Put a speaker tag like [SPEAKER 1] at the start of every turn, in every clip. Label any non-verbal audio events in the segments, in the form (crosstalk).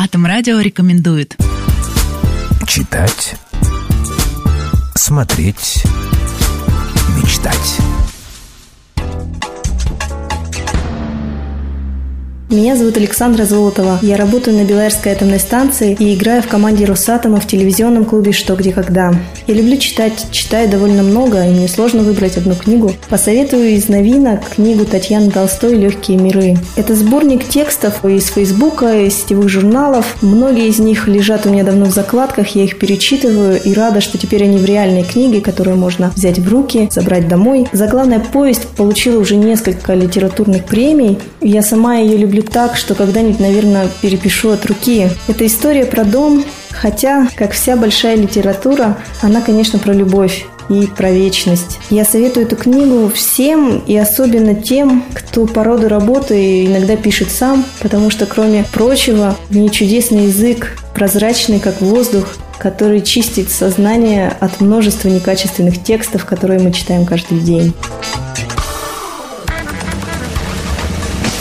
[SPEAKER 1] Атом Радио рекомендует.
[SPEAKER 2] Читать, смотреть, мечтать.
[SPEAKER 3] Меня зовут Александра Золотова. Я работаю на Белаерской атомной станции и играю в команде Росатома в телевизионном клубе «Что, где, когда». Я люблю читать, читаю довольно много, и мне сложно выбрать одну книгу. Посоветую из новинок книгу Татьяны Толстой «Легкие миры». Это сборник текстов из Фейсбука, из сетевых журналов. Многие из них лежат у меня давно в закладках, я их перечитываю и рада, что теперь они в реальной книге, которую можно взять в руки, забрать домой. Заглавная повесть получила уже несколько литературных премий. Я сама ее люблю люблю так, что когда-нибудь, наверное, перепишу от руки. Это история про дом, хотя, как вся большая литература, она, конечно, про любовь и про вечность. Я советую эту книгу всем и особенно тем, кто по роду работы иногда пишет сам, потому что, кроме прочего, в ней чудесный язык, прозрачный, как воздух, который чистит сознание от множества некачественных текстов, которые мы читаем каждый день.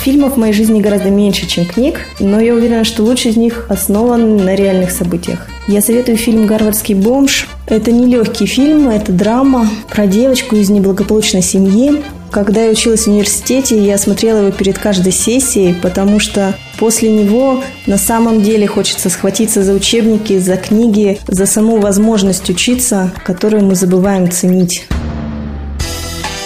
[SPEAKER 3] Фильмов в моей жизни гораздо меньше, чем книг, но я уверена, что лучший из них основан на реальных событиях. Я советую фильм «Гарвардский бомж». Это не легкий фильм, это драма про девочку из неблагополучной семьи. Когда я училась в университете, я смотрела его перед каждой сессией, потому что после него на самом деле хочется схватиться за учебники, за книги, за саму возможность учиться, которую мы забываем ценить.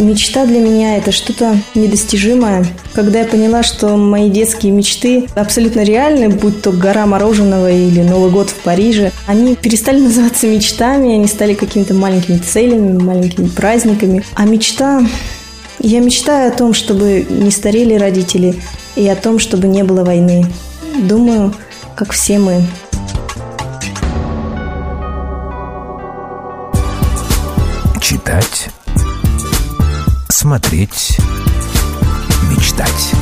[SPEAKER 3] Мечта для меня – это что-то недостижимое. Когда я поняла, что мои детские мечты абсолютно реальны, будь то гора мороженого или Новый год в Париже, они перестали (laughs) называться мечтами, они стали какими-то маленькими целями, маленькими праздниками. А мечта... Я мечтаю о том, чтобы не старели родители, и о том, чтобы не было войны. Думаю, как все мы.
[SPEAKER 2] Читать смотреть, мечтать.